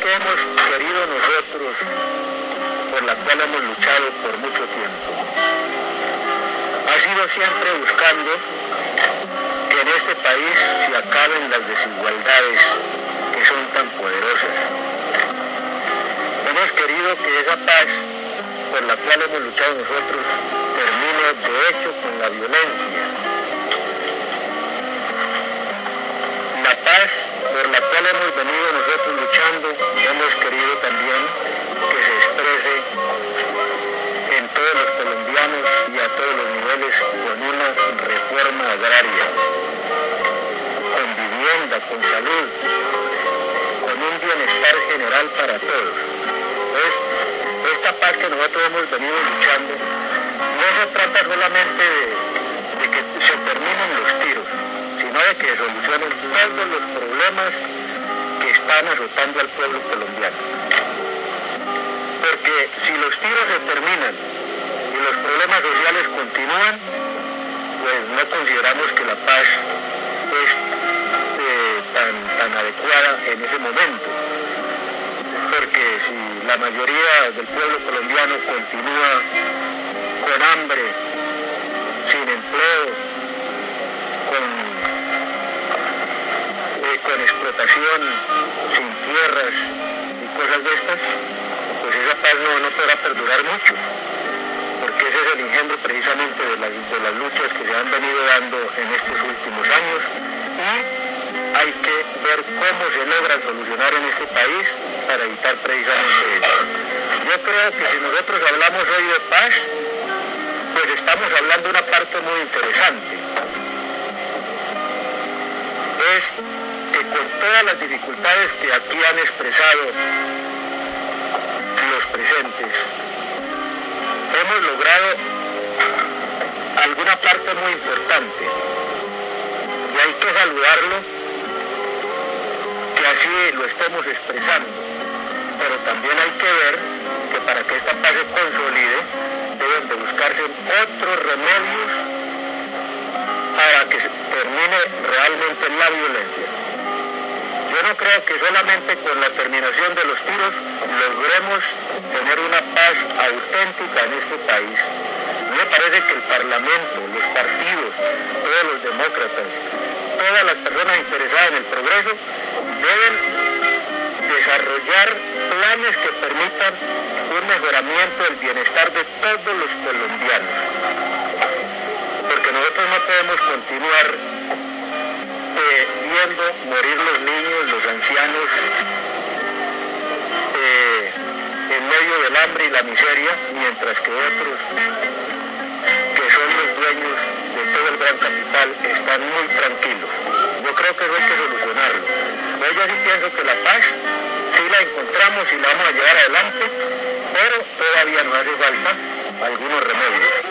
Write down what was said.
que hemos querido nosotros, por la cual hemos luchado por mucho tiempo, ha sido siempre buscando que en este país se acaben las desigualdades que son tan poderosas. Hemos querido que esa paz por la cual hemos luchado nosotros termine de hecho con la violencia. Para todos. Esta paz que nosotros hemos venido luchando no se trata solamente de, que se terminen los tiros, sino de que solucionen todos los problemas que están azotando al pueblo colombiano. Porque si los tiros se terminan y los problemas sociales continúan, pues no consideramos que la paz es eh, tan adecuada en ese momento. Si la mayoría del pueblo colombiano continúa con hambre, sin empleo, con, eh, explotación, sin tierras y cosas de estas, pues esa paz no, podrá perdurar mucho, porque ese es el engendro precisamente de las, de las luchas que se han venido dando en estos últimos años. y cómo se logra solucionar en este país para evitar precisamente eso. Yo creo que si nosotros hablamos hoy de paz, pues estamos hablando de una parte muy interesante. Es que con todas las dificultades que aquí han expresado los presentes, hemos logrado alguna parte muy importante. Y hay que saludarlo, lo estemos expresando. Pero también hay que ver que para que esta paz se consolide, deben de buscarse otros remedios para que termine realmente la violencia. Yo no creo que solamente con la terminación de los tiros logremos tener una paz auténtica en este país. Me parece que el Parlamento, los partidos, todos los demócratas, todas las personas interesadas en el progreso deben desarrollar planes que permitan un mejoramiento del bienestar de todos los colombianos. Porque nosotros no podemos continuar eh, viendo morir los niños, los ancianos, eh, en medio del hambre y la miseria, mientras que otros, que son los dueños de todo el gran capital, están muy tranquilos. Yo creo que eso hay que solucionarlo. Yo sí pienso que la paz sí la encontramos y la vamos a llevar adelante, pero todavía nos hace falta algunos remedios.